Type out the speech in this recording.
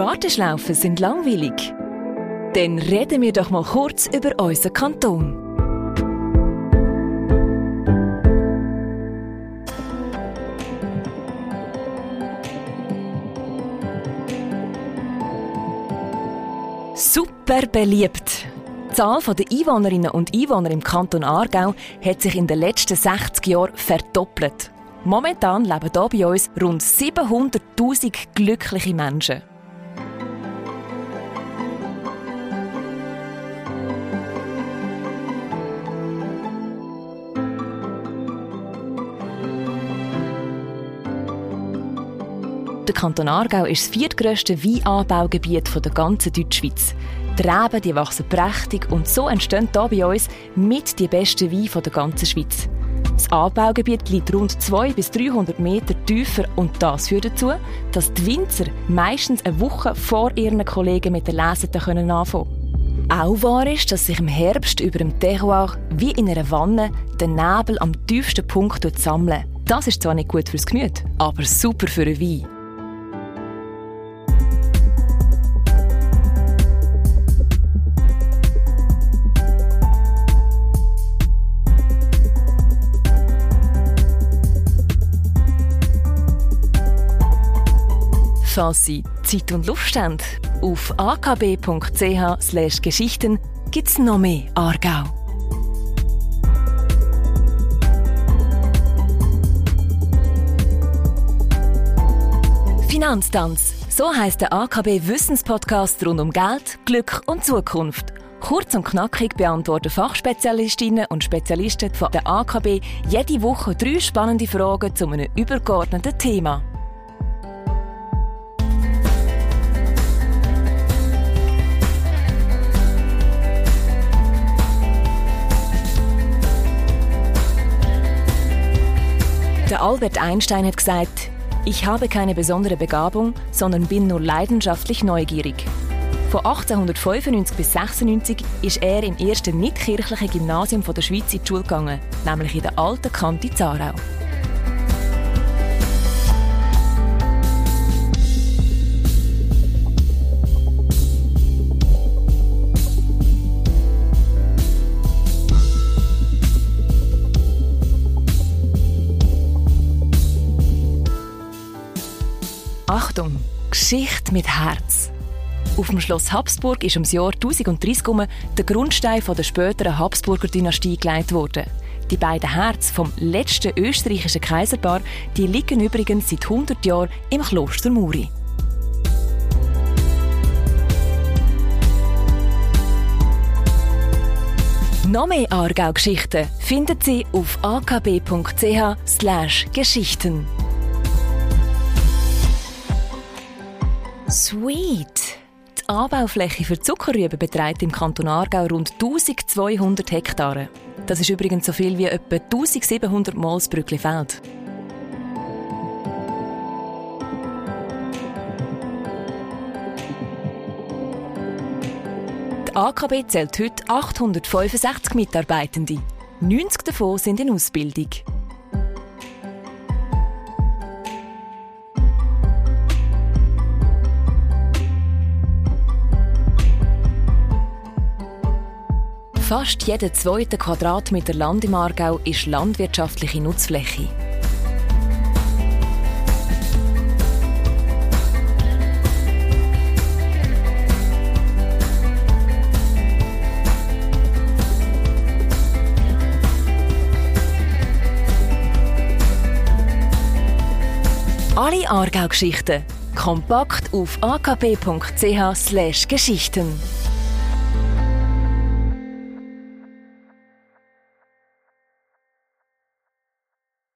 Warteschlaufen sind langweilig. Dann reden wir doch mal kurz über unseren Kanton. Super beliebt. Die Zahl der Einwohnerinnen und Einwohner im Kanton Aargau hat sich in den letzten 60 Jahren verdoppelt. Momentan leben hier bei uns rund 700.000 glückliche Menschen. Der Kanton Aargau ist das viertgrößte Weinanbaugebiet der ganzen Deutschschweiz. Die Reben die wachsen prächtig und so entstehen hier bei uns mit die besten Weine der ganzen Schweiz. Das Anbaugebiet liegt rund 200 bis 300 Meter tiefer und das führt dazu, dass die Winzer meistens eine Woche vor ihren Kollegen mit den Leseten können anfangen können. Auch wahr ist, dass sich im Herbst über dem Terroir wie in einer Wanne der Nebel am tiefsten Punkt sammelt. Das ist zwar nicht gut fürs Gemüt, aber super für einen Wein. Sie Zeit und Lust haben, auf akb.ch Geschichten gibt es noch mehr Aargau. Finanztanz. So heißt der AKB Wissenspodcast rund um Geld, Glück und Zukunft. Kurz und knackig beantworten Fachspezialistinnen und Spezialisten von der AKB jede Woche drei spannende Fragen zu einem übergeordneten Thema. Albert Einstein hat gesagt, ich habe keine besondere Begabung, sondern bin nur leidenschaftlich neugierig. Von 1895 bis 1896 ist er im ersten nicht-kirchlichen Gymnasium der Schweiz in die Schule gegangen, nämlich in der alten Kante Zarau. Achtung, Geschichte mit Herz. Auf dem Schloss Habsburg ist im Jahr 1030 der Grundstein der späteren Habsburger Dynastie gelegt worden. Die beiden Herzen vom letzten österreichischen Kaiserpaar die liegen übrigens seit 100 Jahren im Kloster Muri. Noch mehr Aargau-Geschichten finden Sie auf akb.ch/geschichten. Sweet! Die Anbaufläche für Zuckerrüben beträgt im Kanton Aargau rund 1200 Hektare. Das ist übrigens so viel wie etwa 1700 Mal das Brücklifeld. Die AKB zählt heute 865 Mitarbeitende. 90 davon sind in Ausbildung. Fast jeder zweite Quadratmeter Land im Aargau ist landwirtschaftliche Nutzfläche. Alle Aargau-Geschichten kompakt auf akp.ch/geschichten.